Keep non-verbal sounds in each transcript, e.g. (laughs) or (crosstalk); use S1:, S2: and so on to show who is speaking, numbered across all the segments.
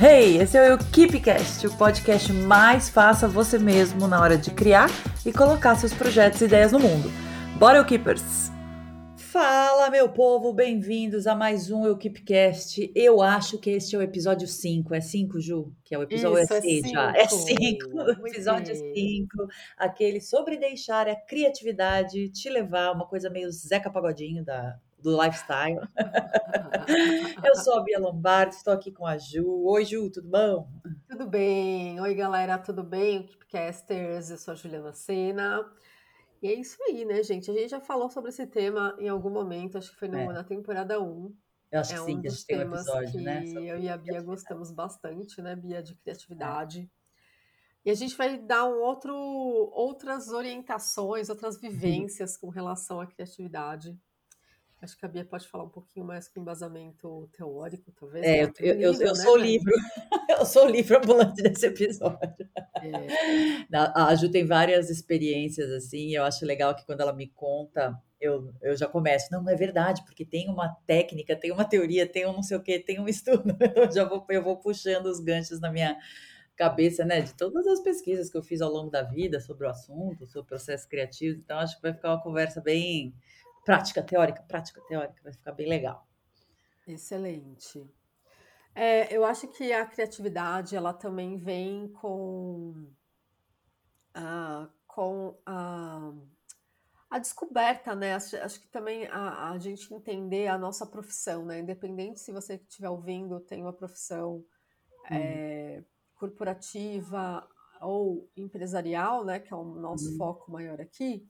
S1: Hey, esse é o KeepCast, o podcast mais faça você mesmo na hora de criar e colocar seus projetos e ideias no mundo. Bora, Keepers! Fala, meu povo, bem-vindos a mais um Equipcast. Eu acho que este é o episódio 5. É 5, Ju? Que é o episódio
S2: Isso, é
S1: 6 já. É 5, (laughs) episódio 5. Aquele sobre deixar a criatividade te levar, uma coisa meio Zeca Pagodinho da, do lifestyle. (laughs) Eu sou a Bia Lombardi, estou aqui com a Ju. Oi, Ju, tudo bom?
S2: Tudo bem. Oi, galera, tudo bem? Keepcasters, eu sou a Juliana Sena. E é isso aí, né, gente? A gente já falou sobre esse tema em algum momento, acho que foi no, é. na temporada 1.
S1: Eu acho é que sim, que a gente tem um episódio, né?
S2: Eu e a Bia gostamos bastante, né, Bia, de criatividade. É. E a gente vai dar um outro, outras orientações, outras vivências com relação à criatividade. Acho que a Bia pode falar um pouquinho mais com embasamento teórico, talvez.
S1: É, eu, eu, eu, eu né, sou o livro. (laughs) eu sou o livro ambulante desse episódio. É. A Ju tem várias experiências assim, eu acho legal que quando ela me conta, eu, eu já começo, não, não é verdade, porque tem uma técnica, tem uma teoria, tem um não sei o que, tem um estudo. (laughs) Eu já vou, eu vou puxando os ganchos na minha cabeça, né, de todas as pesquisas que eu fiz ao longo da vida sobre o assunto, sobre o processo criativo. Então, acho que vai ficar uma conversa bem prática teórica, prática teórica, vai ficar bem legal.
S2: Excelente. É, eu acho que a criatividade ela também vem com a, com a, a descoberta, né? Acho, acho que também a, a, gente entender a nossa profissão, né? Independente se você estiver ouvindo tem uma profissão hum. é, corporativa ou empresarial, né? Que é o nosso hum. foco maior aqui.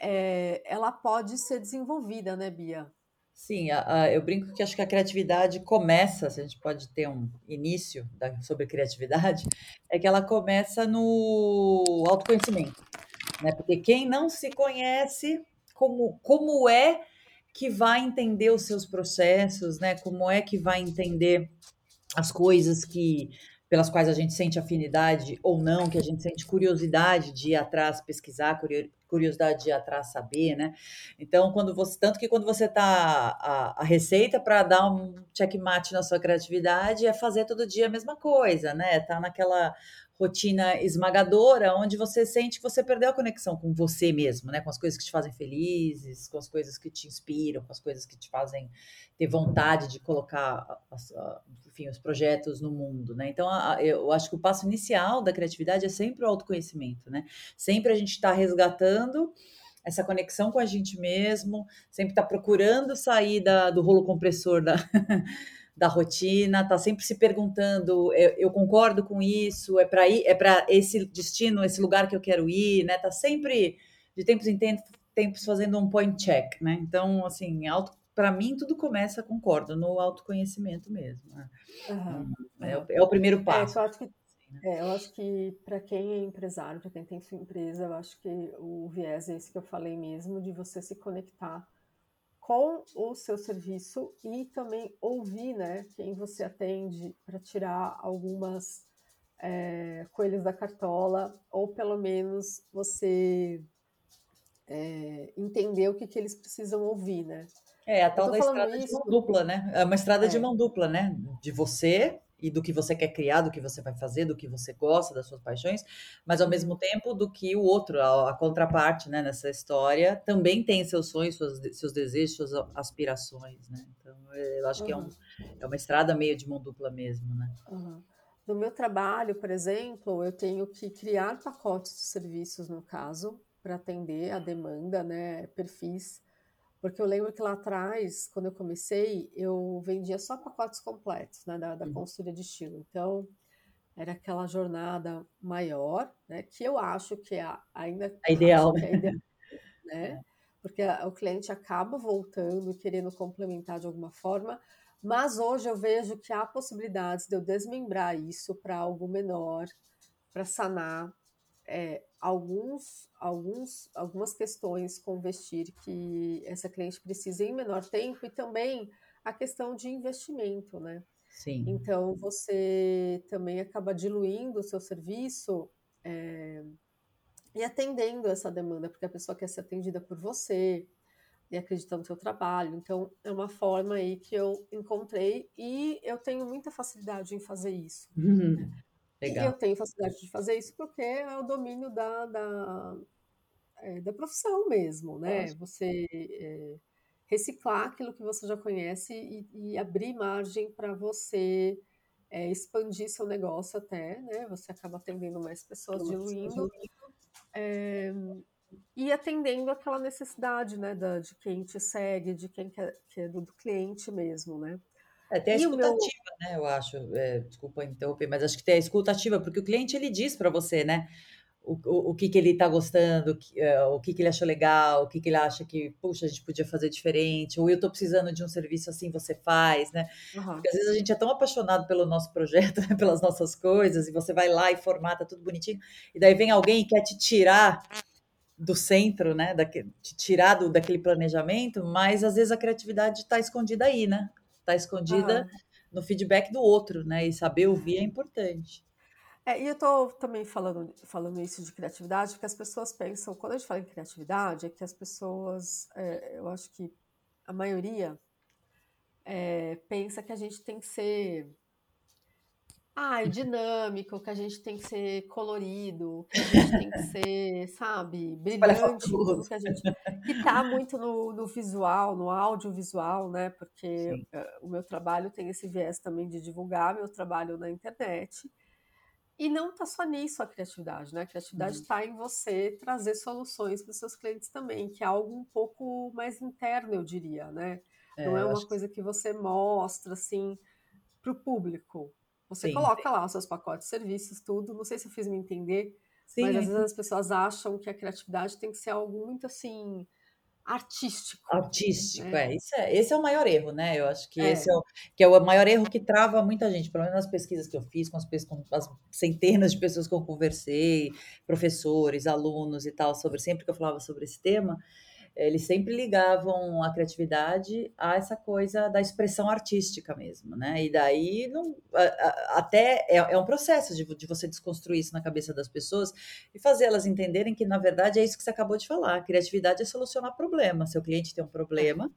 S2: É, ela pode ser desenvolvida, né, Bia?
S1: Sim, a, a, eu brinco que acho que a criatividade começa, se a gente pode ter um início da, sobre criatividade, (laughs) é que ela começa no autoconhecimento, né? Porque quem não se conhece, como, como é que vai entender os seus processos, né? Como é que vai entender as coisas que pelas quais a gente sente afinidade ou não, que a gente sente curiosidade de ir atrás, pesquisar, curiosidade de ir atrás, saber, né? Então, quando você, tanto que quando você tá a, a receita para dar um checkmate na sua criatividade é fazer todo dia a mesma coisa, né? Tá naquela rotina esmagadora, onde você sente que você perdeu a conexão com você mesmo, né? Com as coisas que te fazem felizes, com as coisas que te inspiram, com as coisas que te fazem ter vontade de colocar, enfim, os projetos no mundo, né? Então, eu acho que o passo inicial da criatividade é sempre o autoconhecimento, né? Sempre a gente está resgatando essa conexão com a gente mesmo, sempre está procurando sair da, do rolo compressor da (laughs) da rotina, tá sempre se perguntando, eu, eu concordo com isso, é para ir, é para esse destino, esse lugar que eu quero ir, né? Tá sempre de tempos em tempos, fazendo um point check, né? Então, assim, auto para mim tudo começa, concordo, no autoconhecimento mesmo. Né? Uhum. É, o, é, o, primeiro é, passo.
S2: É, eu acho que, é, eu acho que para quem é empresário, para quem tem sua empresa, eu acho que o viés é esse que eu falei mesmo, de você se conectar com o seu serviço e também ouvir né, quem você atende para tirar algumas é, coelhos da cartola, ou pelo menos você é, entender o que, que eles precisam ouvir, né?
S1: É, a tal da estrada isso, de mão dupla, né? É uma estrada é. de mão dupla, né? De você e do que você quer criar, do que você vai fazer, do que você gosta, das suas paixões, mas ao mesmo tempo do que o outro, a, a contraparte, né, nessa história, também tem seus sonhos, seus, seus desejos, suas aspirações, né? Então, eu acho uhum. que é, um, é uma estrada meio de mão dupla mesmo, né?
S2: Uhum. No meu trabalho, por exemplo, eu tenho que criar pacotes de serviços, no caso, para atender a demanda, né, perfis porque eu lembro que lá atrás, quando eu comecei, eu vendia só pacotes completos né, da, da uhum. consultoria de estilo. Então, era aquela jornada maior, né, que eu acho que é ainda
S1: a ideal,
S2: é ideal, (laughs) né? É. Porque o cliente acaba voltando e querendo complementar de alguma forma, mas hoje eu vejo que há possibilidades de eu desmembrar isso para algo menor, para sanar é, alguns, alguns, algumas questões com vestir que essa cliente precisa em menor tempo e também a questão de investimento, né?
S1: Sim.
S2: Então você também acaba diluindo o seu serviço é, e atendendo essa demanda, porque a pessoa quer ser atendida por você, e acreditando no seu trabalho. Então, é uma forma aí que eu encontrei e eu tenho muita facilidade em fazer isso.
S1: Uhum.
S2: Legal. E eu tenho facilidade de fazer isso porque é o domínio da, da, é, da profissão mesmo, né? Você é, reciclar aquilo que você já conhece e, e abrir margem para você é, expandir seu negócio até, né? Você acaba atendendo mais pessoas, diluindo. É, e atendendo aquela necessidade, né, da, de quem te segue, de quem quer, que é do, do cliente mesmo, né?
S1: É, tem a escutativa, meu... né, eu acho, é, desculpa interromper, mas acho que tem a escutativa, porque o cliente, ele diz para você, né, o, o, o, que, que ele está gostando, o, que, uh, o que, que ele achou legal, o que, que ele acha que, puxa, a gente podia fazer diferente, ou eu estou precisando de um serviço assim, você faz, né? Uhum. Porque às vezes a gente é tão apaixonado pelo nosso projeto, (laughs) né, pelas nossas coisas, e você vai lá e formata tudo bonitinho, e daí vem alguém e quer te tirar do centro, né? Daquele, tirado daquele planejamento, mas às vezes a criatividade está escondida aí, né? Está escondida ah. no feedback do outro, né? E saber ouvir é importante.
S2: É, e eu estou também falando, falando isso de criatividade, porque as pessoas pensam, quando a gente fala em criatividade, é que as pessoas, é, eu acho que a maioria é, pensa que a gente tem que ser Ai, dinâmico, que a gente tem que ser colorido, que a gente tem que (laughs) ser, sabe, brilhante, tudo que a gente. Que tá muito no, no visual, no audiovisual, né? Porque uh, o meu trabalho tem esse viés também de divulgar meu trabalho na internet. E não tá só nisso a criatividade, né? A criatividade está uhum. em você trazer soluções para os seus clientes também, que é algo um pouco mais interno, eu diria, né? É, não é uma coisa que... que você mostra assim para o público você sim, coloca sim. lá os seus pacotes de serviços, tudo. Não sei se eu fiz me entender, sim, mas às vezes as pessoas acham que a criatividade tem que ser algo muito assim artístico.
S1: Artístico, né? é. Isso é. Esse é o maior erro, né? Eu acho que é. esse é o, que é o maior erro que trava muita gente, pelo menos nas pesquisas que eu fiz, com as, com as centenas de pessoas que eu conversei, professores, alunos e tal, sobre sempre que eu falava sobre esse tema eles sempre ligavam a criatividade a essa coisa da expressão artística mesmo, né? E daí não, até é, é um processo de, de, você desconstruir isso na cabeça das pessoas e fazer elas entenderem que, na verdade, é isso que você acabou de falar. A criatividade é solucionar problema. Seu cliente tem um problema,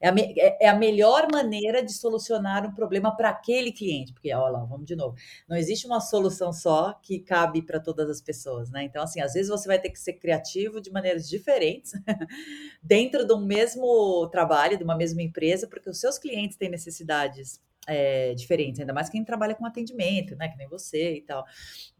S1: é a, me, é, é a melhor maneira de solucionar um problema para aquele cliente, porque, olha lá, vamos de novo, não existe uma solução só que cabe para todas as pessoas, né? Então, assim, às vezes você vai ter que ser criativo de maneiras diferentes, (laughs) dentro de um mesmo trabalho, de uma mesma empresa, porque os seus clientes têm necessidades é, diferentes, ainda mais quem trabalha com atendimento, né? Que nem você e tal.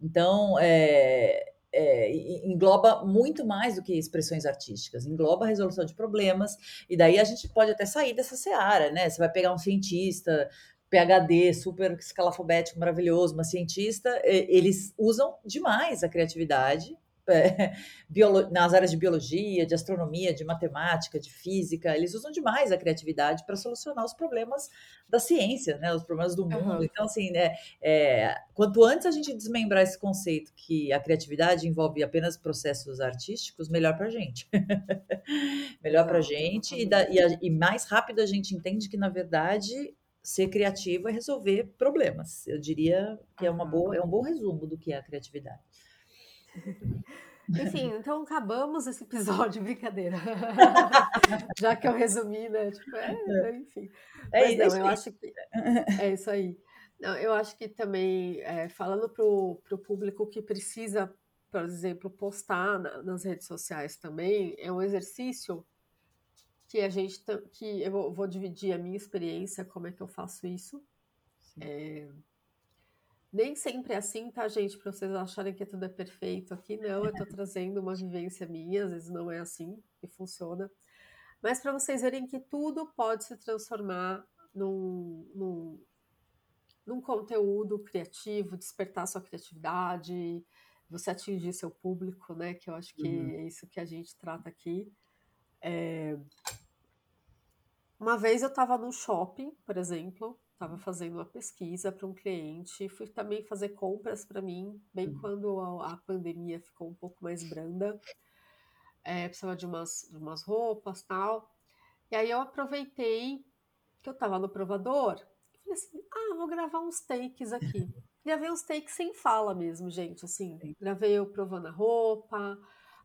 S1: Então, é, é, engloba muito mais do que expressões artísticas, engloba a resolução de problemas, e daí a gente pode até sair dessa seara, né? Você vai pegar um cientista, PhD, super escalafobético, maravilhoso, uma cientista, eles usam demais a criatividade é, (laughs) nas áreas de biologia, de astronomia, de matemática, de física, eles usam demais a criatividade para solucionar os problemas da ciência, né, os problemas do mundo. Uhum. Então, assim, né, é, quanto antes a gente desmembrar esse conceito que a criatividade envolve apenas processos artísticos, melhor para a gente. (laughs) melhor para a gente e, da, e, a, e mais rápido a gente entende que, na verdade, ser criativo é resolver problemas. Eu diria que é, uma boa, é um bom resumo do que é a criatividade. (laughs)
S2: Enfim, então acabamos esse episódio, (laughs) brincadeira. Já que eu resumi, né? Tipo, é, é. enfim. É, Mas não, eu acho que é isso aí. Não, eu acho que também, é, falando para o público que precisa, por exemplo, postar na, nas redes sociais também, é um exercício que a gente que eu vou, vou dividir a minha experiência, como é que eu faço isso. É, nem sempre é assim, tá, gente? Para vocês acharem que tudo é perfeito aqui, não. Eu tô (laughs) trazendo uma vivência minha, às vezes não é assim que funciona. Mas para vocês verem que tudo pode se transformar num, num, num conteúdo criativo, despertar sua criatividade, você atingir seu público, né? Que eu acho que uhum. é isso que a gente trata aqui. É... Uma vez eu estava no shopping, por exemplo, estava fazendo uma pesquisa para um cliente, fui também fazer compras para mim, bem uhum. quando a, a, pandemia ficou um pouco mais branda, é, precisava de umas, de umas roupas tal. E aí eu aproveitei que eu estava no provador, falei assim, ah, vou gravar uns takes aqui. (laughs) Gravei uns takes sem fala mesmo, gente, assim, gravei eu provando a roupa,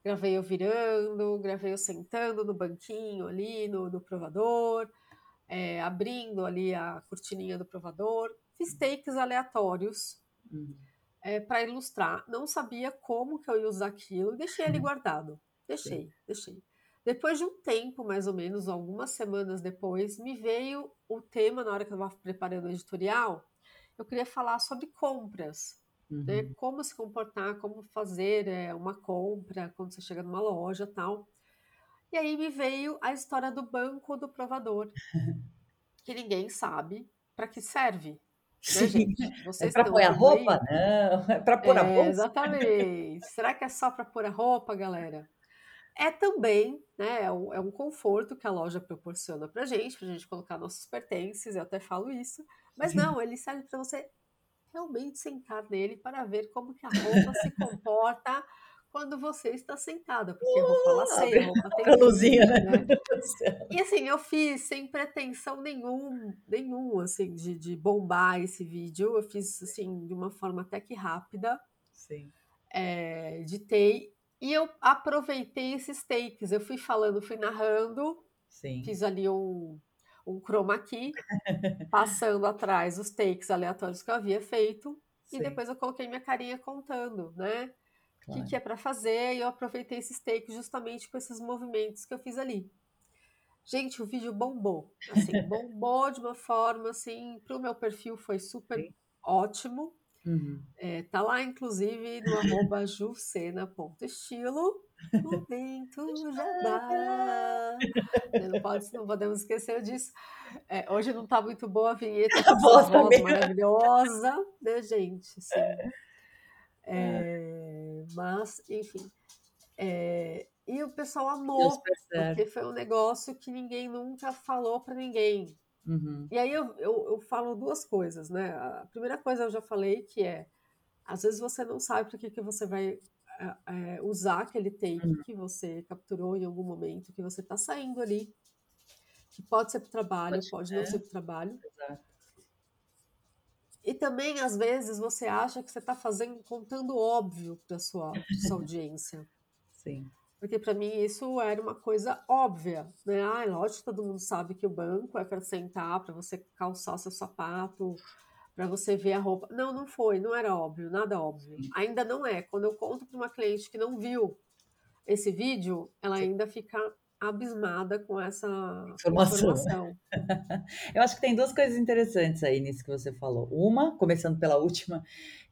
S2: Gravei eu virando, gravei eu sentando no banquinho ali no, no provador, é, abrindo ali a cortininha do provador. Fiz takes aleatórios
S1: Uhum.
S2: é, para ilustrar. Não sabia como que eu ia usar aquilo, deixei ele
S1: Uhum.
S2: guardado. Deixei, deixei. Depois de um tempo, mais ou menos, algumas semanas depois, me veio o tema na hora que eu estava preparando o editorial. Eu queria falar sobre compras, né?
S1: Uhum.
S2: Como se comportar, como fazer é, uma compra quando você chega numa loja, tal. E aí me veio a história do banco do provador, (laughs) que ninguém sabe para que serve, né,
S1: Sim.
S2: gente?
S1: É para
S2: estão
S1: pôr a roupa? Não. É para pôr a
S2: É,
S1: bolsa?
S2: exatamente. Será que é só para pôr a roupa, galera? É também, né? É um, é um conforto que a loja proporciona pra gente, pra gente colocar nossos pertences, eu até falo isso. Mas não, ele serve para você realmente sentar nele para ver como que a roupa se comporta quando você está sentada, porque
S1: Uh,
S2: laceia,
S1: abre,
S2: roupa tem
S1: abre a luzinha, né?
S2: né? (laughs)
S1: Céu.
S2: E assim, eu fiz sem pretensão nenhum, nenhum, assim, de, de bombar esse vídeo. Eu fiz, assim, de uma forma até que rápida.
S1: Sim.
S2: É, editei e eu aproveitei esses takes. Eu fui falando, fui narrando,
S1: Sim.
S2: fiz ali um, um chroma key, (laughs) passando atrás os takes aleatórios que eu havia feito.
S1: Sim.
S2: E depois eu coloquei minha carinha contando, né? O
S1: Claro.
S2: que, que é para fazer, e eu aproveitei esses takes justamente com esses movimentos que eu fiz ali. Gente, o vídeo bombou, assim, (laughs) bombou de uma forma, assim, pro meu perfil foi super
S1: Sim.
S2: ótimo.
S1: Uhum.
S2: É, tá lá, inclusive, no arroba (laughs) jucena.estilo, momento (laughs) jabá. Né, Não, pode, não podemos esquecer disso. É, hoje não tá muito boa a vinheta
S1: A voz
S2: maravilhosa, né, gente? Assim, é, mas, enfim. É, e o pessoal amou, porque foi um negócio que ninguém nunca falou para ninguém.
S1: Uhum.
S2: E aí eu, eu, eu falo duas coisas, né? A primeira coisa eu já falei que é, às vezes você não sabe para que, que você vai é, é, usar aquele take
S1: Uhum.
S2: que você capturou em algum momento, que você está saindo ali, que pode ser para trabalho,
S1: Pode-
S2: pode
S1: é.
S2: não ser para trabalho.
S1: Exato.
S2: E também, às vezes, você acha que você está fazendo, contando óbvio para sua, pra sua audiência. (laughs)
S1: Sim.
S2: Porque para mim isso era uma coisa óbvia, né? Ah, lógico que todo mundo sabe que o banco é para sentar, para você calçar seu sapato, para você ver a roupa. Não, não foi, não era óbvio, nada óbvio.
S1: Sim.
S2: Ainda não é. Quando eu conto para uma cliente que não viu esse vídeo, ela
S1: Sim.
S2: ainda fica abismada com essa
S1: Informação.
S2: informação. (laughs)
S1: Eu acho que tem duas coisas interessantes aí nisso que você falou. Uma, começando pela última,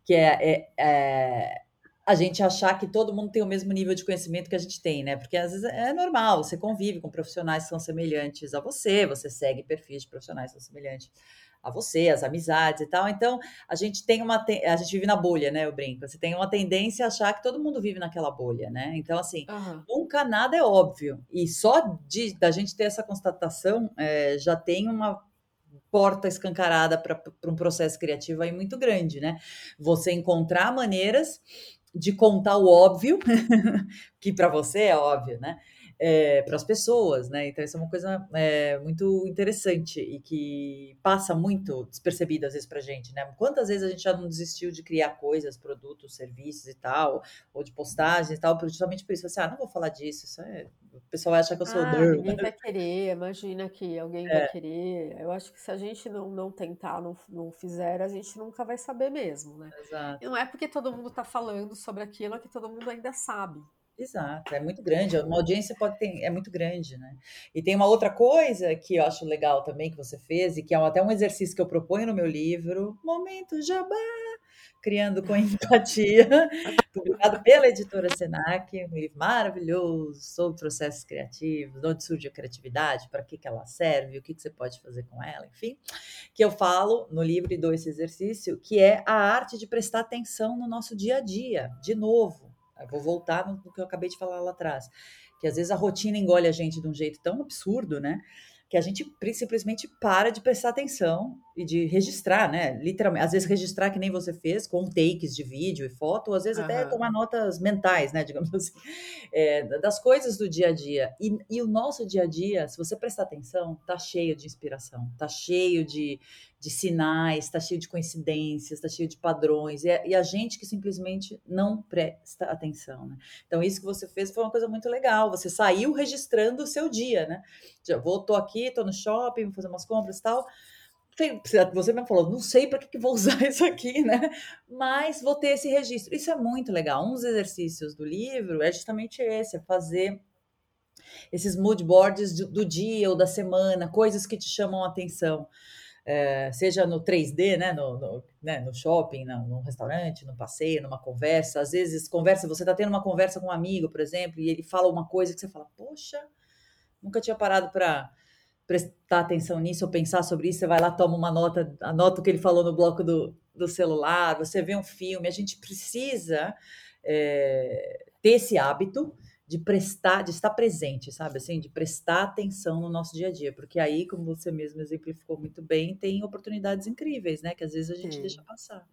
S1: que é, é- é a gente achar que todo mundo tem o mesmo nível de conhecimento que a gente tem, né? Porque às vezes é normal, você convive com profissionais que são semelhantes a você, você segue perfis de profissionais que são semelhantes a você, as amizades e tal. Então, a gente tem uma. te- A gente vive na bolha, né? Eu brinco. Você tem uma tendência a achar que todo mundo vive naquela bolha, né? Então, assim,
S2: Aham.
S1: nunca nada é óbvio. E só de da gente ter essa constatação é, já tem uma porta escancarada para um processo criativo aí muito grande, né? Você encontrar maneiras de contar o óbvio, (laughs) que para você é óbvio, né? Para as pessoas, né? Então, isso é uma coisa é, muito interessante e que passa muito despercebido às vezes para gente, né? Quantas vezes a gente já não desistiu de criar coisas, produtos, serviços e tal, ou de postagens e tal, justamente por isso. Assim, ah, não vou falar disso, isso é... o pessoal vai achar que eu sou
S2: Ah,
S1: nerd.
S2: ninguém vai querer, imagina que alguém
S1: É.
S2: vai querer. Eu acho que se a gente não, não tentar, não, não fizer, a gente nunca vai saber mesmo, né?
S1: Exato.
S2: E não é porque todo mundo está falando sobre aquilo que todo mundo ainda sabe.
S1: Exato, é muito grande, uma audiência pode ter, é muito grande, né? E tem uma outra coisa que eu acho legal também que você fez, e que é até um exercício que eu proponho no meu livro, Momento Jabá, Criando com Empatia, (laughs) publicado pela editora Senac, um livro maravilhoso sobre processos criativos, de onde surge a criatividade, para que, que ela serve, o que, que você pode fazer com ela, enfim, que eu falo no livro e dou esse exercício, que é a arte de prestar atenção no nosso dia a dia, de novo. Eu vou voltar no que eu acabei de falar lá atrás. Que às vezes a rotina engole a gente de um jeito tão absurdo, né? Que a gente simplesmente para de prestar atenção e de registrar, né? Literalmente. Às vezes registrar que nem você fez, com takes de vídeo e foto, ou às vezes até
S2: Aham.
S1: tomar notas mentais, né? Digamos (laughs) assim, é, das coisas do dia a dia. E, e o nosso dia a dia, se você prestar atenção, tá cheio de inspiração, tá cheio de, de sinais, está cheio de coincidências, está cheio de padrões, e, é, e, a gente que simplesmente não presta atenção, né? Então, isso que você fez foi uma coisa muito legal. Você saiu registrando o seu dia, né? Já vou, tô aqui, tô no shopping, vou fazer umas compras e tal. Você mesmo falou, não sei para que, que vou (laughs) usar isso aqui, né? Mas vou ter esse registro. Isso é muito legal. Um dos exercícios do livro é justamente esse: é fazer esses mood boards do dia ou da semana, coisas que te chamam a atenção é, seja no 3D, né, no, no, né, no shopping, no, no, restaurante, no passeio, numa conversa. Às vezes, conversa, você está tendo uma conversa com um amigo, por exemplo, e ele fala uma coisa que você fala, poxa, nunca tinha parado para prestar atenção nisso ou pensar sobre isso. Você vai lá, toma uma nota, anota o que ele falou no bloco do, do celular, você vê um filme. A gente precisa é, ter esse hábito de prestar, de estar presente, sabe? Assim, de prestar atenção no nosso dia a dia, porque aí, como você mesmo exemplificou muito bem, tem oportunidades incríveis, né? Que às vezes a gente tem. deixa passar.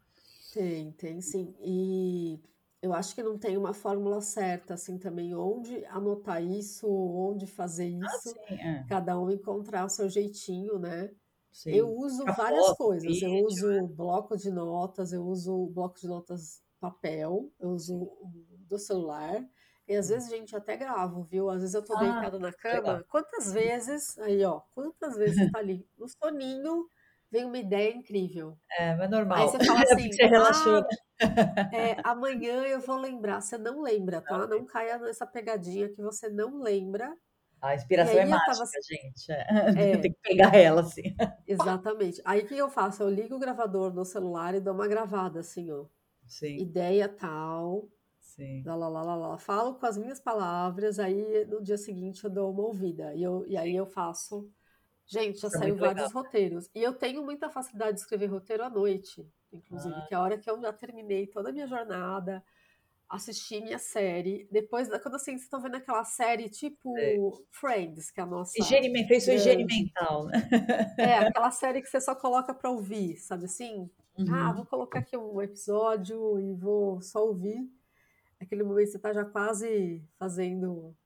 S2: Tem, tem sim. E eu acho que não tem uma fórmula certa, assim, também, onde anotar isso, onde fazer ah, isso, ah, sim, é. cada um encontrar o seu jeitinho, né? Sim. Eu uso A várias foto, coisas. Vídeo, eu uso é. bloco de notas, eu uso bloco de notas papel, eu uso do celular. E às vezes, gente, até gravo, viu? Às vezes eu tô ah, deitada na cama. Legal. Quantas vezes, aí ó, quantas vezes tá ali no soninho, vem uma ideia incrível.
S1: É, mas é normal. Aí
S2: você fala (laughs) é assim, você relaxou. Ah, é, amanhã eu vou lembrar. Você não lembra, tá? Não caia nessa pegadinha que você não lembra.
S1: A inspiração é mágica, tava... gente. É. (laughs) É. Tem que pegar ela, assim.
S2: Exatamente. Aí o que eu faço? Eu ligo o gravador no celular e dou uma gravada, assim, ó. Sim. Ideia tal, Sim. Lá, lá, lá, lá. Falo com as minhas palavras, aí no dia seguinte eu dou uma ouvida. E, eu, e aí eu faço. Gente, já é saiu vários legal. roteiros. E eu tenho muita facilidade de escrever roteiro à noite, inclusive, ah. que é a hora que eu já terminei toda a minha jornada, assisti minha série. Depois, quando assim, vocês estão vendo aquela série tipo é. Friends, que é a nossa.
S1: Higiene, fez sua higiene mental, né?
S2: É, aquela série que você só coloca para ouvir, sabe assim? Ah, uhum. Ah, vou colocar aqui um episódio e vou só ouvir aquele momento que você está já quase fazendo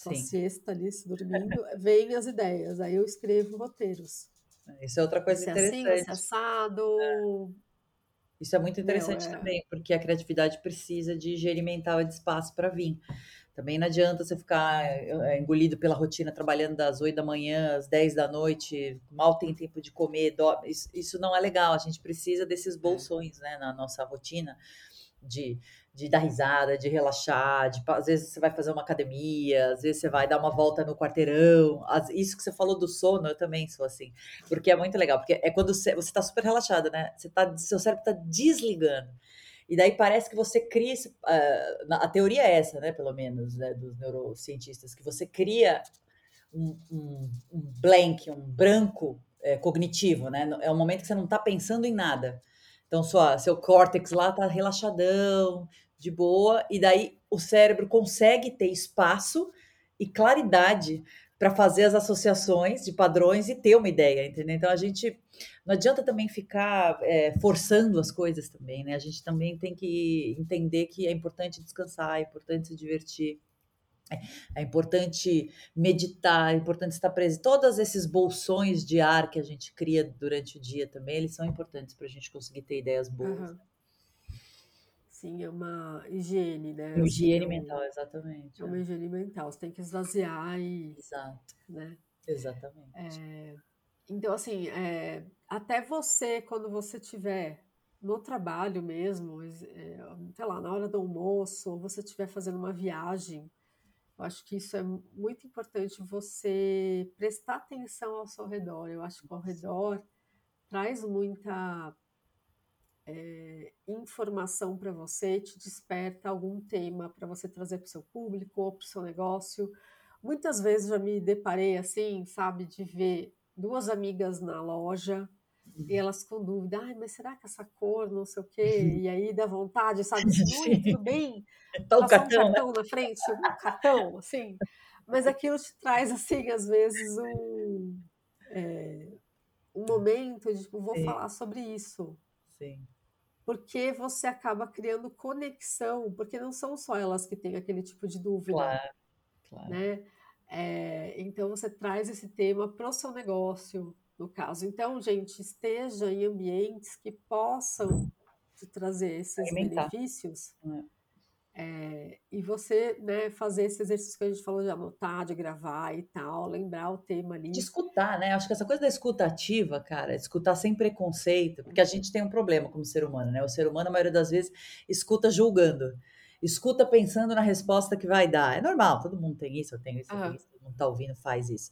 S2: sua Sim. siesta ali, se dormindo, (laughs) vem as ideias. Aí eu escrevo roteiros.
S1: Isso é outra coisa interessante. Assim,
S2: esse assado.
S1: É. Isso é muito interessante Meu, é... também, porque a criatividade precisa de higiene mental e de espaço para vir. Também não adianta você ficar é, engolido pela rotina, trabalhando das 8 da manhã às 10 da noite, mal tem tempo de comer, isso, isso não é legal. A gente precisa desses é. bolsões né, na nossa rotina de de dar risada, de relaxar, de, às vezes você vai fazer uma academia, às vezes você vai dar uma volta no quarteirão. Isso que você falou do sono, eu também sou assim. Porque é muito legal, porque é quando você, você tá super relaxada, né? Você tá, seu cérebro tá desligando. E daí parece que você cria. Uh, a teoria é essa, né? Pelo menos, né, dos neurocientistas, que você cria um, um, um blank, um branco é, cognitivo, né? É um momento que você não está pensando em nada. Então, sua, seu córtex lá tá relaxadão, de boa, e daí o cérebro consegue ter espaço e claridade para fazer as associações de padrões e ter uma ideia, entendeu? Então a gente não adianta também ficar é, forçando as coisas também, né? A gente também tem que entender que é importante descansar, é importante se divertir. É importante meditar, é importante estar presente. Todos esses bolsões de ar que a gente cria durante o dia também, eles são importantes para a gente conseguir ter ideias boas. Uhum.
S2: Sim, é uma higiene, né?
S1: Uma higiene assim, mental, exatamente.
S2: É uma é. higiene mental, você tem que esvaziar e.
S1: Exato.
S2: Né?
S1: Exatamente.
S2: É, então, assim, é, até você, quando você tiver no trabalho mesmo, é, sei lá, na hora do almoço, ou você estiver fazendo uma viagem, eu acho que isso é muito importante você prestar atenção ao seu redor. Eu acho que ao redor traz muita é, informação para você, te desperta algum tema para você trazer para o seu público ou para o seu negócio. Muitas vezes já me deparei assim, sabe, de ver duas amigas na loja e elas com dúvida, ai, mas será que essa cor, não sei o quê, e aí dá vontade, sabe, (laughs) Oi, tudo bem?
S1: O cartão,
S2: um cartão né? na frente, um cartão, assim, mas aquilo te traz, assim, às vezes um, é, um momento de, tipo, vou Sim. falar sobre isso.
S1: Sim.
S2: Porque você acaba criando conexão, porque não são só elas que têm aquele tipo de dúvida,
S1: claro, claro.
S2: né? É, então você traz esse tema para o seu negócio, no caso. Então, gente, esteja em ambientes que possam te trazer esses
S1: Alimentar.
S2: benefícios.
S1: É.
S2: É, e você né, fazer esse exercício que a gente falou de anotar, de gravar e tal, lembrar o tema ali.
S1: De escutar, né? Acho que essa coisa da escuta ativa, cara, escutar sem preconceito, porque a gente tem um problema como ser humano, né? O ser humano, a maioria das vezes, escuta julgando. Escuta pensando na resposta que vai dar. É normal, todo mundo tem isso, eu tenho isso, eu tenho isso todo mundo tá ouvindo, faz isso.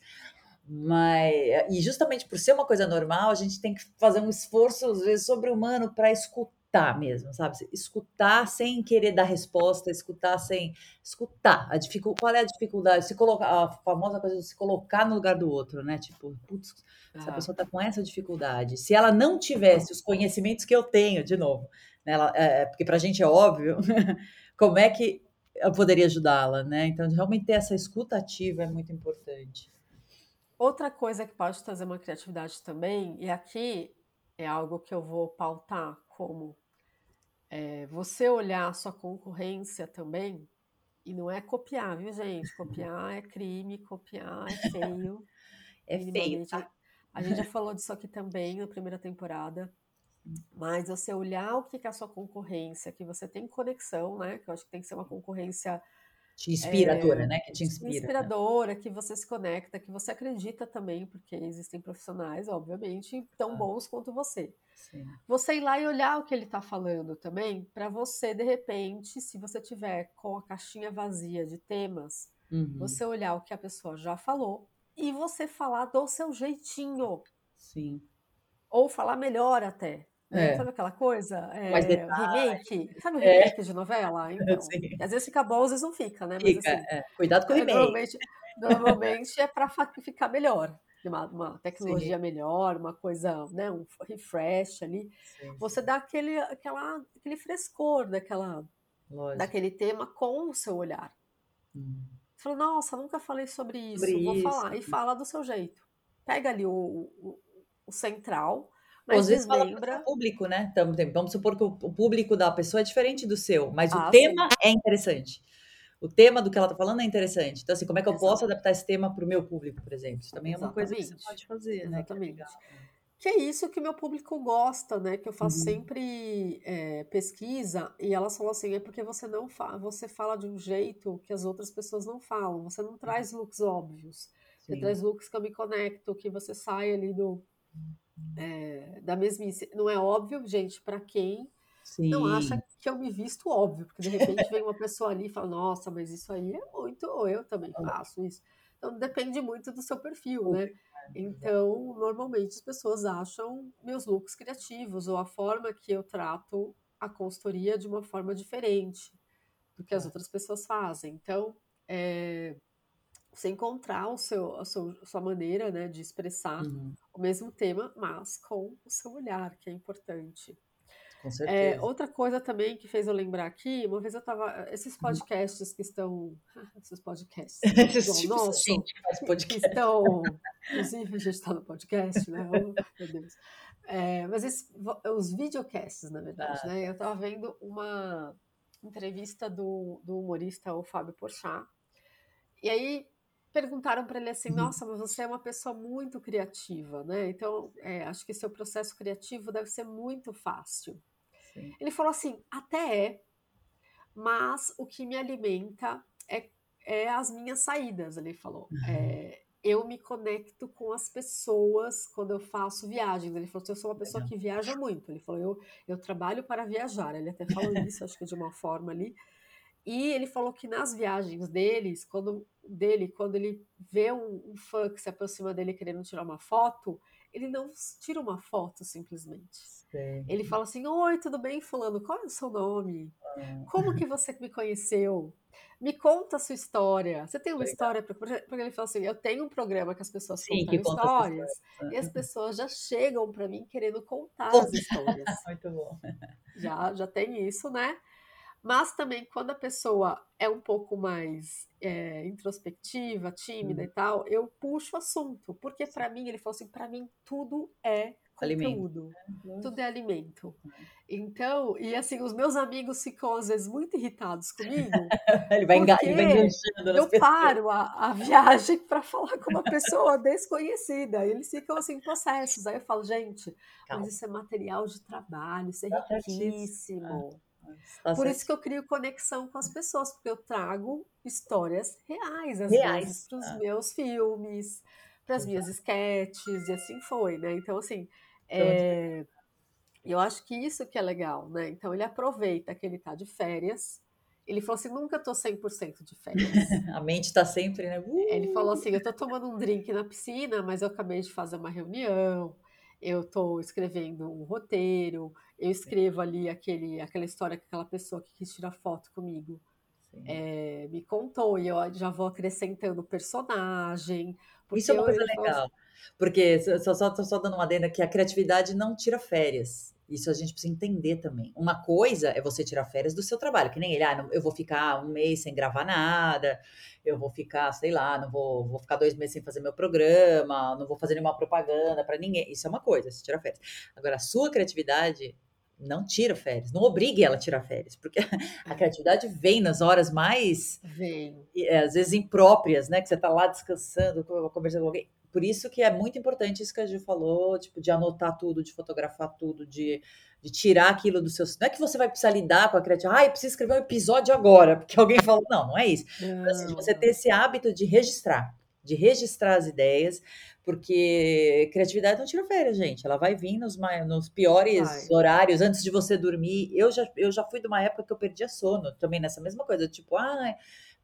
S1: Mas, e justamente por ser uma coisa normal, a gente tem que fazer um esforço, às vezes, sobre-humano para escutar mesmo, sabe? Escutar sem querer dar resposta, escutar sem. Escutar. A dificul... Qual é a dificuldade? Se colocar, a famosa coisa de se colocar no lugar do outro, né? Tipo, putz, essa pessoa está com essa dificuldade. Se ela não tivesse os conhecimentos que eu tenho, de novo, né? ela, é, porque para a gente é óbvio, (laughs) como é que eu poderia ajudá-la, né? Então, realmente ter essa escuta ativa é muito importante.
S2: Outra coisa que pode trazer uma criatividade também, e aqui é algo que eu vou pautar como é, você olhar a sua concorrência também, e não é copiar, viu, gente? Copiar é crime, copiar é feio. (laughs)
S1: é feio. Tá?
S2: A gente já falou disso aqui também na primeira temporada. Mas você olhar o que é a sua concorrência, que você tem conexão, né? Que eu acho que tem que ser uma concorrência
S1: te inspiradora, é, né? Que te inspira.
S2: Inspiradora, que você se conecta, que você acredita também, porque existem profissionais, obviamente, tão ah. bons quanto você. Sim. Você ir lá e olhar o que ele está falando também, para você, de repente, se você tiver com a caixinha vazia de temas, uhum. você olhar o que a pessoa já falou e você falar do seu jeitinho.
S1: Sim.
S2: Ou falar melhor até. É. Sabe aquela coisa? É, remake? Sabe o é. remake é. de novela? (laughs) Então, às vezes fica bom, às vezes não fica, né?
S1: Mas, fica, assim, é. Cuidado com o remake.
S2: Normalmente, normalmente é para ficar melhor. Uma, uma tecnologia sim. melhor, uma coisa, né, um refresh ali. Sim, você dá aquele, aquela, aquele frescor daquela, daquele tema com o seu olhar. Hum. Você fala, nossa, nunca falei sobre isso, sobre vou isso. falar. E fala do seu jeito. Pega ali o, o, o central,
S1: mas às vezes fala lembra... público, né? Vamos supor que o público da pessoa é diferente do seu, mas ah, o tema sim. é interessante. O tema do que ela está falando é interessante. Então, assim, como é que eu Exatamente. posso adaptar esse tema para o meu público, por exemplo? Isso também Exatamente. é uma coisa que você pode fazer, né?
S2: Exatamente. Que é isso que meu público gosta, né? Que eu faço uhum. sempre é, pesquisa e elas falam assim, é porque você não fala, você fala de um jeito que as outras pessoas não falam. Você não traz looks óbvios. Sim. Você traz looks que eu me conecto, que você sai ali do é, da mesmice. Não é óbvio, gente, para quem Sim. não acha que eu me visto óbvio, porque de repente vem uma pessoa ali e fala, nossa, mas isso aí é muito, ou eu também faço isso. Então depende muito do seu perfil, né? Então, normalmente as pessoas acham meus looks criativos ou a forma que eu trato a consultoria de uma forma diferente do que as é. outras pessoas fazem. Então, é, você encontrar o seu, a sua, a sua maneira né, de expressar uhum. o mesmo tema, mas com o seu olhar, que é importante.
S1: Com é, certeza.
S2: É, outra coisa também que fez eu lembrar aqui, uma vez eu estava. Esses uhum. podcasts que estão. Esses podcasts. (laughs)
S1: Esses tipo nosso, gente que faz podcast.
S2: Que estão. Inclusive, a gente está no podcast, né? Oh, meu Deus. É, mas esse, os videocasts, na verdade, ah. né? Eu estava vendo uma entrevista do, do humorista, o Fábio Porchat. E aí perguntaram para ele assim: uhum. Nossa, mas você é uma pessoa muito criativa, né? Então, é, acho que seu processo criativo deve ser muito fácil. Sim. Ele falou assim: Até é, mas o que me alimenta é, é as minhas saídas. Ele falou: uhum. é, Eu me conecto com as pessoas quando eu faço viagens. Ele falou: Eu sou uma pessoa que viaja muito. Ele falou: Eu, eu trabalho para viajar. Ele até falou isso, acho que de uma forma ali. E ele falou que nas viagens deles, quando, dele, quando ele vê um, um fã que se aproxima dele querendo tirar uma foto, ele não tira uma foto simplesmente. Sim. Ele fala assim: Oi, tudo bem, Fulano? Qual é o seu nome? Ah. Como que você me conheceu? Me conta a sua história. Você tem uma Legal. história para. Porque ele fala assim: Eu tenho um programa que as pessoas Sim, contam histórias, e as pessoas já chegam para mim querendo contar as histórias.
S1: Muito bom.
S2: Já, já tem isso, né? Mas também quando a pessoa é um pouco mais é, introspectiva, tímida hum. e tal, eu puxo o assunto, porque para mim ele falou assim, para mim tudo é conteúdo, alimento. tudo é alimento. Então, e assim, os meus amigos ficam às vezes muito irritados comigo, (laughs)
S1: Ele vai enganchando
S2: eu paro a, a viagem para falar com uma pessoa desconhecida. E eles ficam assim, possessos. Aí eu falo, gente, mas
S1: Calma,
S2: isso é material de trabalho, isso é.
S1: É,
S2: riquíssimo.
S1: Tá
S2: Por isso
S1: certo.
S2: que eu crio conexão com as pessoas, porque eu trago histórias reais, às vezes,
S1: Reais.
S2: para os
S1: Ah,
S2: meus filmes, para as minhas sketches, e assim foi, né? Então, assim,
S1: Então,
S2: é, eu acho que isso que é legal, né? Então, ele aproveita que ele está de férias. Ele falou assim: nunca tô 100% de férias. (laughs)
S1: a mente tá sempre, né?
S2: Ele falou
S1: Uh!
S2: assim: eu tô tomando um drink na piscina, mas eu acabei de fazer uma reunião, eu tô escrevendo um roteiro, eu escrevo ali aquele, aquela história que aquela pessoa que quis tirar foto comigo é, me contou, e eu já vou acrescentando personagem,
S1: Isso é uma coisa legal, porque só, só, só dando uma adenda que a criatividade não tira férias. Isso a gente precisa entender também. Uma coisa é você tirar férias do seu trabalho, que nem ele, ah, não, eu vou ficar um mês sem gravar nada, eu vou ficar, sei lá, não vou, vou ficar dois meses sem fazer meu programa, não vou fazer nenhuma propaganda para ninguém. Isso é uma coisa, se tira férias. Agora, a sua criatividade não tira férias, não obrigue ela a tirar férias, porque (laughs) a criatividade vem nas horas mais
S2: vem.
S1: é, às vezes impróprias, né? Que você tá lá descansando, conversando com alguém. Por isso que é muito importante isso que a Gil falou, tipo, de anotar tudo, de fotografar tudo, de, de tirar aquilo do seu. Não é que você vai precisar lidar com a criatividade, ah, eu preciso escrever um episódio agora, porque alguém falou. Não, não é isso. Mas, assim,
S2: Não,
S1: você ter esse hábito de registrar, de registrar as ideias, porque criatividade não tira férias, gente. Ela vai vir nos, nos piores
S2: Vai.
S1: horários, antes de você dormir. Eu já, eu já fui de uma época que eu perdia sono, também nessa mesma coisa, tipo, ah,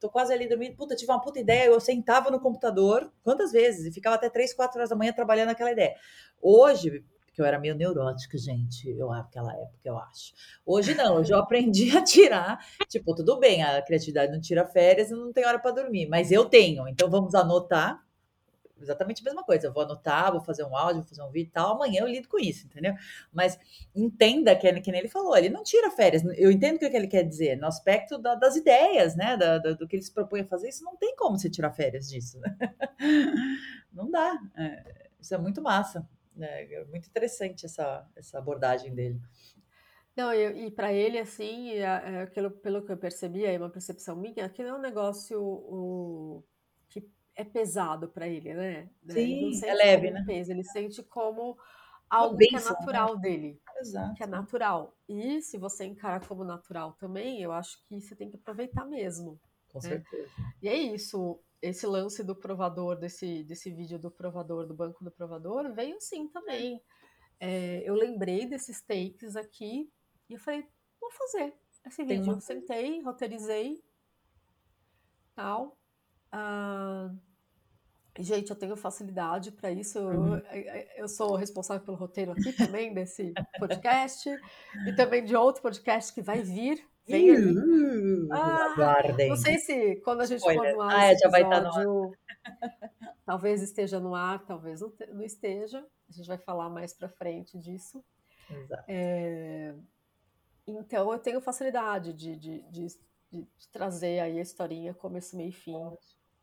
S1: tô quase ali dormindo, puta, tive uma puta ideia, eu sentava no computador, quantas vezes? E ficava até 3, 4 horas da manhã trabalhando naquela ideia. Hoje, porque eu era meio neurótica, gente, eu naquela época, eu acho. Hoje não, hoje eu (laughs) aprendi a tirar, tipo, tudo bem, a criatividade não tira férias e não tem hora para dormir, mas eu tenho, então vamos anotar exatamente a mesma coisa. Eu vou anotar, vou fazer um áudio, vou fazer um vídeo e tal. Amanhã eu lido com isso, entendeu? Mas entenda que, que nem ele falou, ele não tira férias. Eu entendo o que ele quer dizer, no aspecto da- das ideias, né? Da- da- do que ele se propõe a fazer. Isso não tem como você tirar férias disso. né? (laughs) Não dá. É, isso é muito massa. né? É muito interessante essa, essa abordagem dele.
S2: Não, e, e para ele, assim, é, é aquilo, pelo que eu percebi, aí uma percepção minha, aquilo é um negócio o, que é pesado para ele, né? Né? Ele
S1: Sim, é
S2: sente
S1: leve, né?
S2: peso, ele sente como algo que é
S1: bênção, né?
S2: natural dele, que é
S1: Exato.
S2: natural. E se você encarar como natural também, eu acho que você tem que aproveitar mesmo,
S1: Com
S2: né?
S1: certeza.
S2: E é isso, esse lance do provador, desse, desse vídeo do provador, do banco do provador, veio sim também. É, eu lembrei desses takes aqui e eu falei, vou fazer esse vídeo.
S1: uma
S2: Eu sentei, roteirizei, tal. Ah, gente, eu tenho facilidade para isso. Eu,
S1: Uhum.
S2: eu sou responsável pelo roteiro aqui também, desse podcast, e também de outro podcast que vai vir. Vem aí.
S1: Uh,
S2: Ah,
S1: aguardem.
S2: não sei se quando a gente
S1: Spoiler.
S2: no ar
S1: Ah, é, já vai estar no ar.
S2: talvez esteja no ar, talvez não, te- não esteja. A gente vai falar mais pra frente disso.
S1: Exato.
S2: É, então eu tenho facilidade de, de, de, de- trazer aí a historinha começo, meio e fim.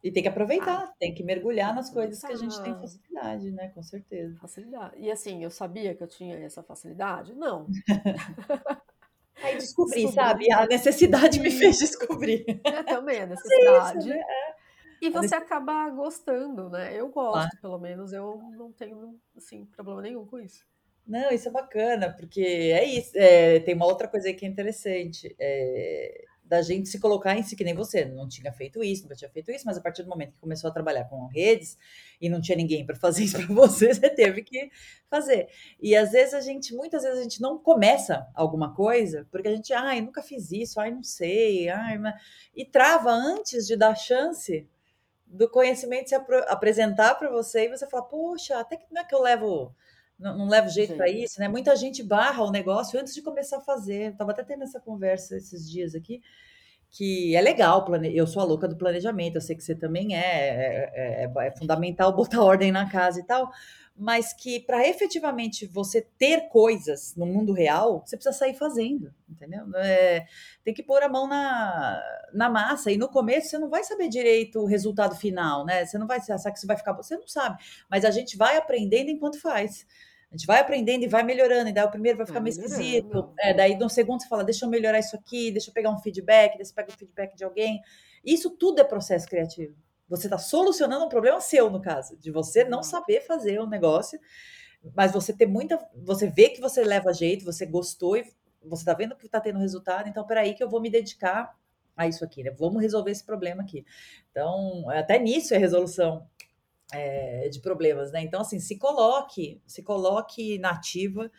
S1: E tem que
S2: Ah,
S1: aproveitar, tem que mergulhar nas coisas que a gente tem facilidade, né? Com certeza.
S2: Facilidade. E assim, eu sabia que eu tinha essa facilidade? Não. (laughs)
S1: Aí descobri,
S2: Descobri.
S1: sabe? A necessidade me fez descobrir.
S2: É também a (laughs)
S1: é isso,
S2: necessidade.
S1: né?
S2: E
S1: A
S2: você acaba gostando, né? Eu gosto, pelo menos. Eu não tenho, assim, problema nenhum com isso.
S1: Não, isso é bacana, porque é isso. é, tem uma outra coisa aí que é interessante. é, da gente se colocar em si, que nem você, não tinha feito isso, nunca tinha feito isso, mas a partir do momento que começou a trabalhar com redes e não tinha ninguém para fazer isso (laughs) para você, você teve que fazer. E às vezes a gente, muitas vezes a gente não começa alguma coisa, porque a gente, ai, nunca fiz isso, ai, não sei, ai, mas... e trava antes de dar chance do conhecimento se apro- apresentar para você e você fala, poxa, até que não é que eu levo, não, não levo jeito para isso, né? Muita gente barra o negócio antes de começar a fazer. Estava até tendo essa conversa esses dias aqui, que é legal, plane... eu sou a louca do planejamento, eu sei que você também é, é, é, é fundamental botar (laughs) ordem na casa e tal, mas que para efetivamente você ter coisas no mundo real, você precisa sair fazendo, entendeu? É, tem que pôr a mão na, na massa, e no começo você não vai saber direito o resultado final, né? Você não vai achar que você vai ficar, você não sabe, mas a gente vai aprendendo enquanto faz. A gente vai aprendendo e vai melhorando, e daí o primeiro vai ficar vai meio esquisito. É, daí no segundo você fala, deixa eu melhorar isso aqui, deixa eu pegar um feedback, deixa eu pegar um feedback de alguém. Isso tudo é processo criativo. Você está solucionando um problema seu, no caso, de você não saber fazer um negócio, mas você ter muita. Você vê que você leva jeito, você gostou e você está vendo que está tendo resultado, então peraí que eu vou me dedicar a isso aqui, né? Vamos resolver esse problema aqui. Então, até nisso é resolução é, de problemas, né? Então, assim, se coloque, se coloque nativa,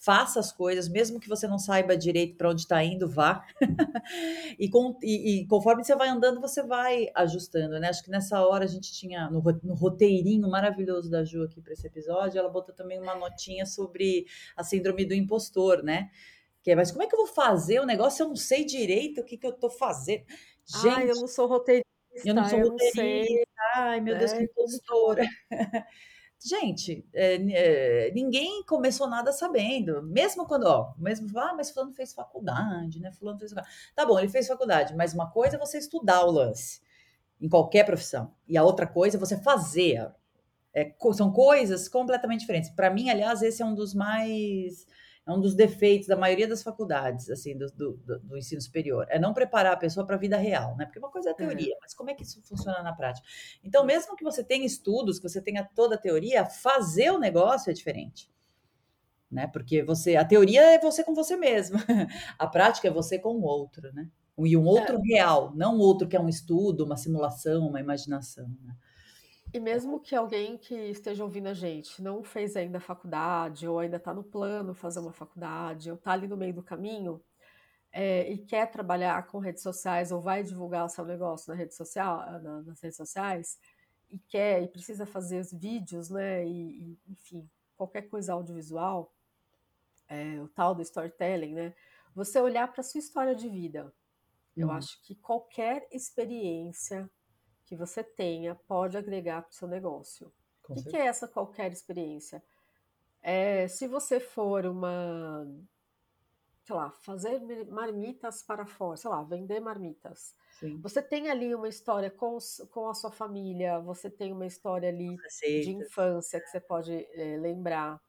S1: faça as coisas, mesmo que você não saiba direito para onde está indo, vá. (laughs) e, com, e, e, conforme você vai andando, você vai ajustando, né? Acho que nessa hora a gente tinha no, no roteirinho maravilhoso da Ju aqui para esse episódio, ela botou também uma notinha sobre a síndrome do impostor, né? Que é, mas como é que eu vou fazer o negócio? Eu não sei direito o que, que eu estou fazendo.
S2: Gente, Ai, eu não sou roteirista.
S1: Eu não sou eu roteirista. Ai, meu Deus, que é, impostora. (laughs) Gente, é, é, ninguém começou nada sabendo. Mesmo quando, ó, mesmo, ah, mas fulano fez faculdade, né? Fulano fez faculdade. Tá bom, ele fez faculdade, mas uma coisa é você estudar o lance em qualquer profissão. E a outra coisa é você fazer. É, são coisas completamente diferentes. Para mim, aliás, esse é um dos mais é um dos defeitos da maioria das faculdades, assim, do, do, do ensino superior, é não preparar a pessoa para a vida real, né? Porque uma coisa é a teoria, mas como é que isso funciona na prática? Então, mesmo que você tenha estudos, que você tenha toda a teoria, fazer o negócio é diferente. Né? Porque você, a teoria é você com você mesmo, (laughs) a prática é você com o outro, né? E um outro é. real, não um outro que é um estudo, uma simulação, uma imaginação. Né?
S2: E mesmo que alguém que esteja ouvindo a gente não fez ainda a faculdade, ou ainda está no plano fazer uma faculdade, ou está ali no meio do caminho, é, e quer trabalhar com redes sociais, ou vai divulgar o seu negócio na rede social, na, nas redes sociais, e quer e precisa fazer os vídeos, né? E, e enfim, qualquer coisa audiovisual, é, o tal do storytelling, né? Você olhar para sua história de vida. Eu uhum. acho que qualquer experiência que você tenha pode agregar para o seu negócio. Com o que, que, é essa qualquer experiência? É, se você for uma, sei lá, fazer marmitas para fora, sei lá, vender marmitas. Sim. Você tem ali uma história com, com a sua família, você tem uma história ali de infância que você pode é, lembrar.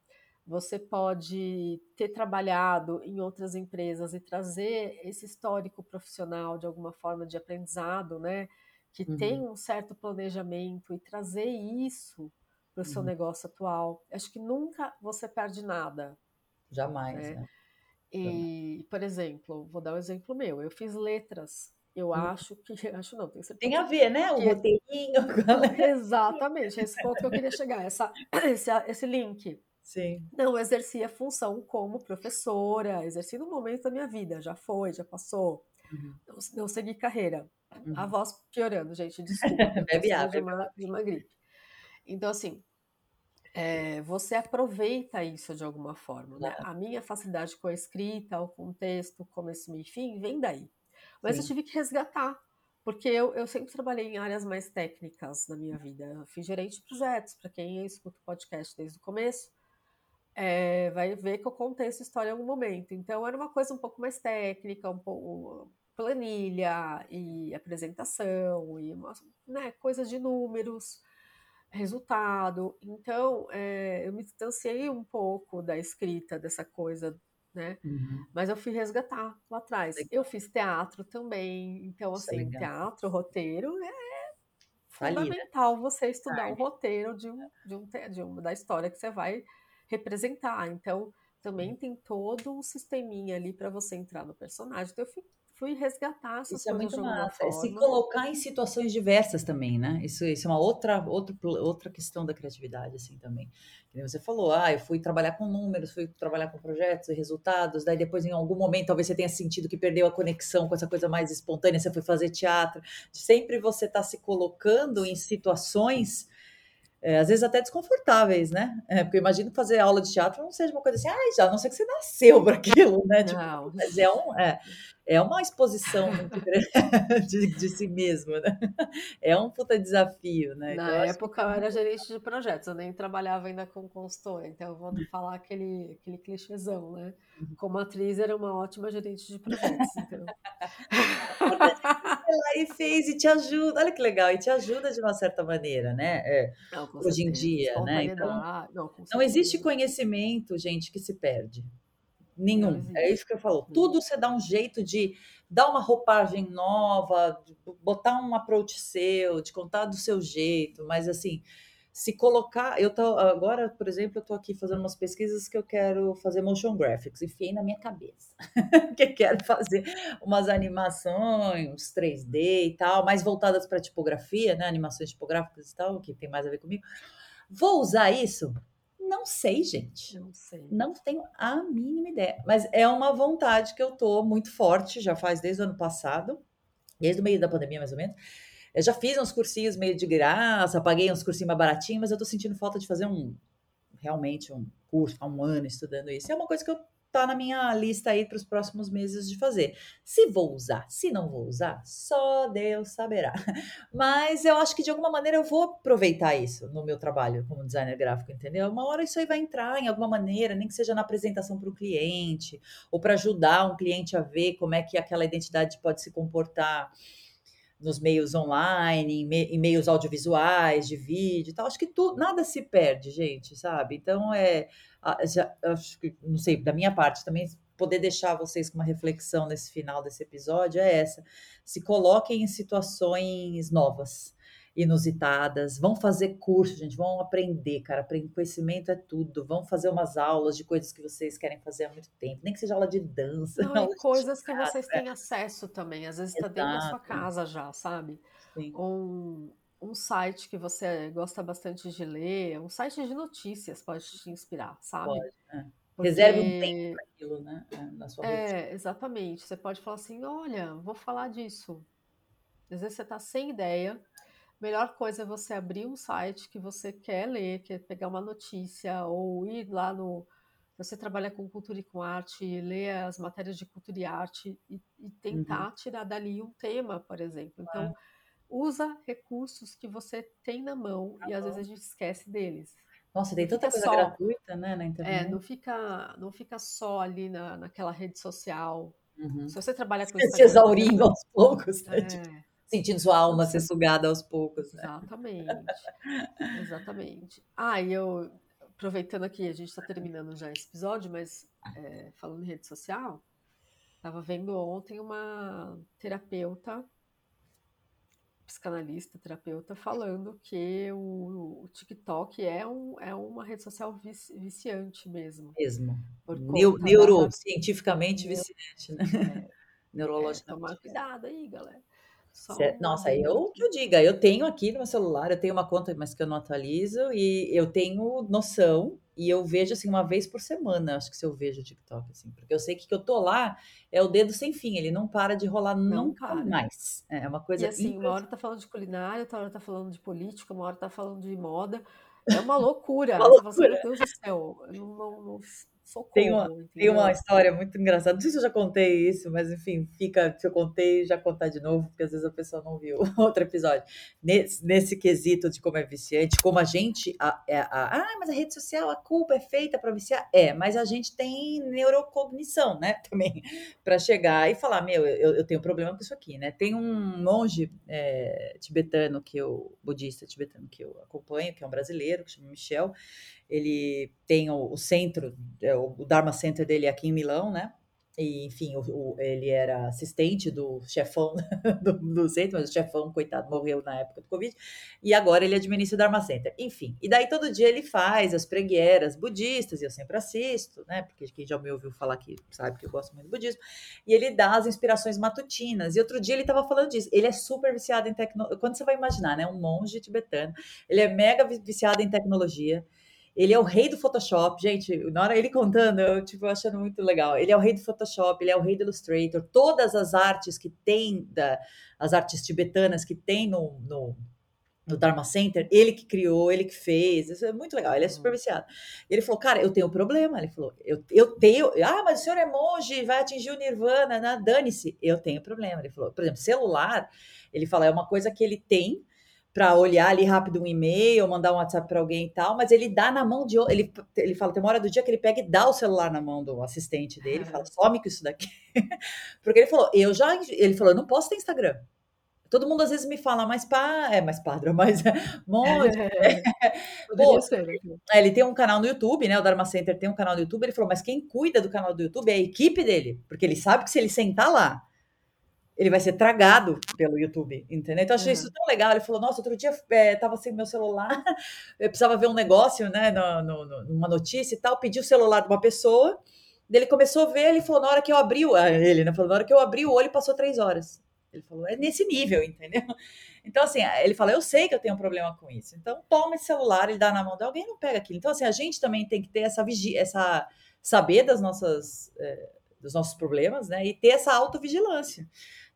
S2: Você pode ter trabalhado em outras empresas e trazer esse histórico profissional de alguma forma de aprendizado, né? Que uhum. tem um certo planejamento e trazer isso para o seu uhum. negócio atual. Acho que nunca você perde nada.
S1: Jamais, né? né?
S2: E, por exemplo, vou dar um exemplo meu. Eu fiz letras. Eu hum. acho que. (laughs) Acho não, tenho certeza.
S1: Tem a ver, né? O roteirinho. (laughs)
S2: Exatamente, esse ponto que eu queria chegar, essa, (clears throat) esse, esse link.
S1: Sim.
S2: Não exerci a função como professora, exerci no momento da minha vida, já foi, já passou. Uhum. Não, não segui carreira. Uhum. A voz piorando, gente, desculpa. (laughs)
S1: Bebe água.
S2: De uma, de uma gripe. Então, assim, é, você aproveita isso de alguma forma. Né? A minha facilidade com a escrita, o contexto, começo, meio e fim, vem daí. Mas Sim. eu tive que resgatar, porque eu, eu sempre trabalhei em áreas mais técnicas na minha vida. Eu fui gerente de projetos, para quem escuta o podcast desde o começo, é, vai ver que eu contei essa história em algum momento. Então, era uma coisa um pouco mais técnica, um pouco planilha e apresentação e né, coisas de números, resultado. Então, é, eu me distanciei um pouco da escrita dessa coisa, né? Uhum. Mas eu fui resgatar lá atrás. Eu fiz teatro também, então Isso é assim, é teatro, roteiro é tá né? fundamental você estudar o roteiro de um, de um, de uma da história que você vai representar. Então, também tem todo um sisteminha ali para você entrar no personagem. Então, eu fui fui resgatar essas
S1: isso é muito massa. É se colocar em situações diversas também, né? Isso, isso é uma outra, outra, outra questão da criatividade, assim, também. Você falou, ah, eu fui trabalhar com números, fui trabalhar com projetos e resultados, daí depois em algum momento talvez você tenha sentido que perdeu a conexão com essa coisa mais espontânea, você foi fazer teatro. Sempre você está se colocando em situações é, às vezes até desconfortáveis, né? É, porque eu imagino fazer aula de teatro não seja uma coisa assim, ah, já não sei que você nasceu para aquilo, né? Tipo, mas é, um, é, é uma exposição muito (laughs) grande de, de, si mesmo, né? É um puta desafio, né?
S2: Na então, época que... eu era gerente de projetos, eu nem trabalhava ainda com consultor, então eu vou falar aquele, aquele clichêzão, né? Uhum. Como atriz era uma ótima gerente de projetos. Então...
S1: lá e fez e te ajuda. Olha que legal, e te ajuda de uma certa maneira, né? É,
S2: Não,
S1: hoje em dia, né? Então.
S2: Não,
S1: não existe conhecimento, gente, que se perde. Nenhum. É isso que eu falo. Tudo você dá um jeito de dar uma roupagem nova, botar um approach seu, de contar do seu jeito, mas assim, se colocar. Eu tô agora, por exemplo, eu tô aqui fazendo umas pesquisas que eu quero fazer motion graphics, enfiei na minha cabeça. (laughs) que quero fazer umas animações 3D e tal, mais voltadas para tipografia, né? Animações tipográficas e tal, que tem mais a ver comigo. Vou usar isso? Não sei, gente.
S2: Não sei.
S1: Não tenho a mínima ideia. Mas é uma vontade que eu tô muito forte, já faz desde o ano passado, desde o meio da pandemia, mais ou menos. Eu já fiz uns cursinhos meio de graça, paguei uns cursinhos mais baratinhos, mas eu tô sentindo falta de fazer um realmente um curso, há um ano estudando isso. É uma coisa que eu tá na minha lista aí para os próximos meses de fazer. Se vou usar, se não vou usar, só Deus saberá. (laughs) Mas eu acho que de alguma maneira eu vou aproveitar isso no meu trabalho como designer gráfico, entendeu? Uma hora isso aí vai entrar em alguma maneira, nem que seja na apresentação para o cliente, ou para ajudar um cliente a ver como é que aquela identidade pode se comportar nos meios online, em, meios audiovisuais, de vídeo e tal. Acho que tudo, nada se perde, gente, sabe? Então é já, acho que, não sei, da minha parte também poder deixar vocês com uma reflexão nesse final desse episódio é essa. Se coloquem em situações novas, inusitadas, vão fazer curso, gente, vão aprender, cara. Conhecimento é tudo. Vão fazer umas aulas de coisas que vocês querem fazer há muito tempo, nem que seja aula de dança. (laughs)
S2: Não,
S1: aula
S2: e coisas que vocês têm acesso também. Às vezes está dentro da sua casa já, sabe?
S1: Sim.
S2: Um, um site que você gosta bastante de ler, um site de notícias pode te inspirar, sabe?
S1: Pode, é.
S2: Porque-
S1: Reserve um tempo para aquilo, né? é, Na sua.
S2: É, exatamente. Você pode falar assim: olha, vou falar disso. Às vezes você está sem ideia. Melhor coisa é você abrir um site que você quer ler, quer pegar uma notícia, ou ir lá no. Você trabalha com cultura e com arte, ler as matérias de cultura e arte e, e tentar tirar dali um tema, por exemplo. Então, usa recursos que você tem na mão e às vezes a gente esquece deles.
S1: Nossa, tem tanta coisa
S2: só-
S1: gratuita, né, na
S2: É,
S1: internet.
S2: não fica, não fica só ali na, naquela rede social.
S1: Uhum.
S2: Se você trabalha com
S1: Se exaurindo aos poucos, né? Tipo,
S2: é,
S1: sentindo sua alma ser sugada aos poucos, né?
S2: exatamente, exatamente. Ah, e eu aproveitando aqui, a gente está terminando já esse episódio, mas é, falando em rede social, estava vendo ontem uma terapeuta, psicanalista, terapeuta, falando que o, o TikTok é, um, é uma rede social vici- viciante mesmo.
S1: Mesmo. neuro,
S2: da-
S1: cientificamente
S2: Neu-
S1: viciante, né?
S2: É, (laughs)
S1: Neurologicamente.
S2: tomar cuidado aí, galera. Só
S1: Nossa, eu que eu diga, eu tenho aqui no meu celular, eu tenho uma conta, mas que eu não atualizo, e eu tenho noção, e eu vejo assim uma vez por semana, acho que se eu vejo o TikTok, assim, porque eu sei que que eu tô lá é o dedo sem fim, ele não para de rolar
S2: Não
S1: nunca
S2: para.
S1: mais. É uma coisa
S2: E assim, uma hora tá falando de culinária, outra hora tá falando de política, uma hora tá falando de moda. É uma (laughs) loucura.
S1: Uma
S2: Você assim,
S1: loucura.
S2: meu Deus do céu, eu não, não, não socorro,
S1: Tem uma- Tem uma história muito engraçada. Não sei se eu já contei isso, mas enfim, fica. Se eu contei, já contar de novo, porque às vezes a pessoa não viu (laughs) outro episódio. Nesse, nesse quesito de como é viciante, como a gente. A, é a- ah, mas a rede social, a culpa é feita para viciar? É, mas a gente tem neurocognição, né? (laughs) Também, para chegar e falar: meu, eu, eu tenho problema com isso aqui, né? Tem um monge é, tibetano que eu. budista tibetano que eu acompanho, que é um brasileiro, que chama Michel. Ele tem o, o centro, é, o Dharma Center dele aqui em Milão, né? E, enfim, o, o- ele era assistente do chefão (laughs) do, do centro, mas o chefão, coitado, morreu na época do Covid. E agora ele administra o Dharma Center. Enfim, e daí todo dia ele faz as pregueiras budistas, e eu sempre assisto, né? Porque quem já me ouviu falar aqui sabe que eu gosto muito do budismo. E ele dá as inspirações matutinas. E outro dia ele estava falando disso. Ele é super viciado em tecnologia. Quando você vai imaginar, né? Um monge tibetano. Ele é mega vi- viciado em tecnologia. Ele é o rei do Photoshop, gente. Na hora ele contando, eu tipo achando muito legal. Ele é o rei do Photoshop, ele é o rei do Illustrator. Todas as artes que tem da, as artes tibetanas que tem no, no, no Dharma Center, ele que criou, ele que fez. Isso é muito legal. Ele é super viciado. E ele falou, cara, eu tenho um problema. Ele falou, eu, eu tenho. Ah, mas o senhor é monge, vai atingir o nirvana, né? dane-se. Eu tenho problema. Ele falou, por exemplo, celular. Ele fala, é uma coisa que ele tem para olhar ali rápido um e-mail, mandar um WhatsApp para alguém e tal, mas ele dá na mão de. Ele, ele fala, tem uma hora do dia que ele pega e dá o celular na mão do assistente dele, e fala, some com isso daqui. (laughs) Porque ele falou, eu já. Ele falou, eu não posso ter Instagram. Todo mundo às vezes me fala, mas pá, é mais padre, mas (laughs) (laughs)
S2: ser, né?
S1: É, ele tem um canal no YouTube, né? O Dharma Center tem um canal no YouTube. Ele falou, mas quem cuida do canal do YouTube é a equipe dele, porque ele sabe que se ele sentar lá, ele vai ser tragado pelo YouTube, entendeu? Então eu achei uhum. isso tão legal. Ele falou, nossa, outro dia é, tava sem meu celular, (laughs) eu precisava ver um negócio, né? No, no, numa notícia e tal, pedi o celular de uma pessoa. Ele começou a ver, ele falou, na hora que eu abri o. Ah, ele, né? Falou, na hora que eu abri o olho, passou três horas. Ele falou, é nesse nível, entendeu? (laughs) Então, assim, ele fala, eu sei que eu tenho um problema com isso. Então, toma esse celular, ele dá na mão de alguém não pega aquilo. Então, assim, a gente também tem que ter essa vigia, essa saber das nossas, é, dos nossos problemas, né? E ter essa autovigilância.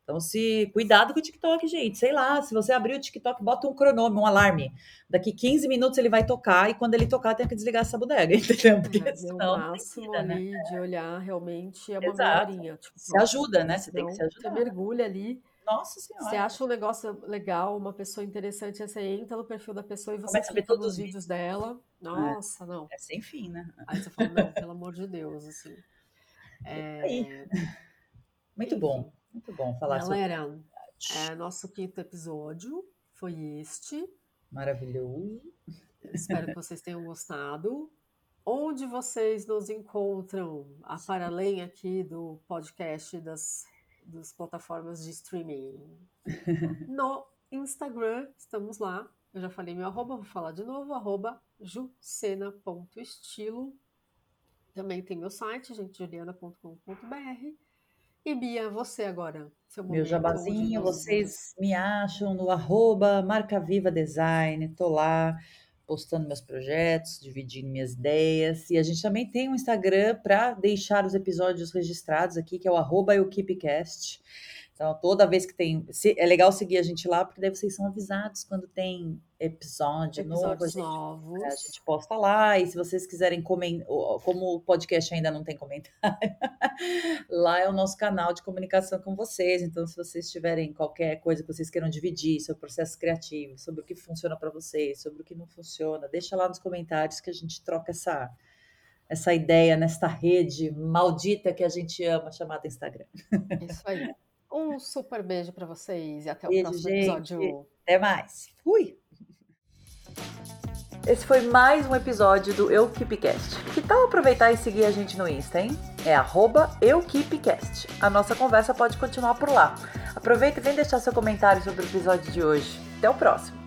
S1: Então, se cuidado com o TikTok, gente. Sei lá, se você abrir o TikTok, bota um cronômetro, um alarme. Daqui 15 minutos ele vai tocar e quando ele tocar, tem que desligar essa bodega, (laughs) entendeu?
S2: Porque é, senão, o máximo vida, né? de olhar realmente é uma Exato. meia Tipo,
S1: se ajuda, né? Você tem que se ajudar.
S2: Você mergulha ali.
S1: Nossa Senhora.
S2: Você acha um negócio legal, uma pessoa interessante, você entra no perfil da pessoa e você Começa clica nos vídeos dela. É. Nossa, é. não.
S1: É sem fim, né?
S2: Aí você fala, não, pelo amor de Deus, assim. (laughs)
S1: É... Muito bom. Muito bom falar
S2: Galera, sobre é, nosso quinto episódio foi este.
S1: Maravilhoso.
S2: Espero que vocês tenham gostado. Onde vocês nos encontram, a para além aqui do podcast das, das plataformas de streaming? (laughs) No Instagram, estamos lá. Eu já falei meu arroba, vou falar de novo, arroba jucena.estilo. Também tem meu site, gentejuliana.com.br. E Bia, você agora?
S1: Seu Meu jabazinho, vocês me acham no arroba Marca Viva Design, tô lá postando meus projetos, dividindo minhas ideias. E a gente também tem um Instagram para deixar os episódios registrados aqui, que é o arroba EuKeepCast. Então, toda vez que tem. É legal seguir a gente lá, porque daí vocês são avisados quando tem episódio
S2: Episódios
S1: novo.
S2: A gente, novos.
S1: A gente posta lá. E se vocês quiserem comentar, como o podcast ainda não tem comentário, (laughs) lá é o nosso canal de comunicação com vocês. Então, se vocês tiverem qualquer coisa que vocês queiram dividir sobre o processo criativo, sobre o que funciona para vocês, sobre o que não funciona, deixa lá nos comentários que a gente troca essa essa ideia nesta rede maldita que a gente ama chamada Instagram.
S2: Isso aí. Um super beijo para vocês e até beijo, o próximo gente. episódio.
S1: Até mais. Fui! Esse foi mais um episódio do EuKeepCast. Que tal aproveitar e seguir a gente no Insta, hein? É EuKeepCast. A nossa conversa pode continuar por lá. Aproveita e vem deixar seu comentário sobre o episódio de hoje. Até o próximo!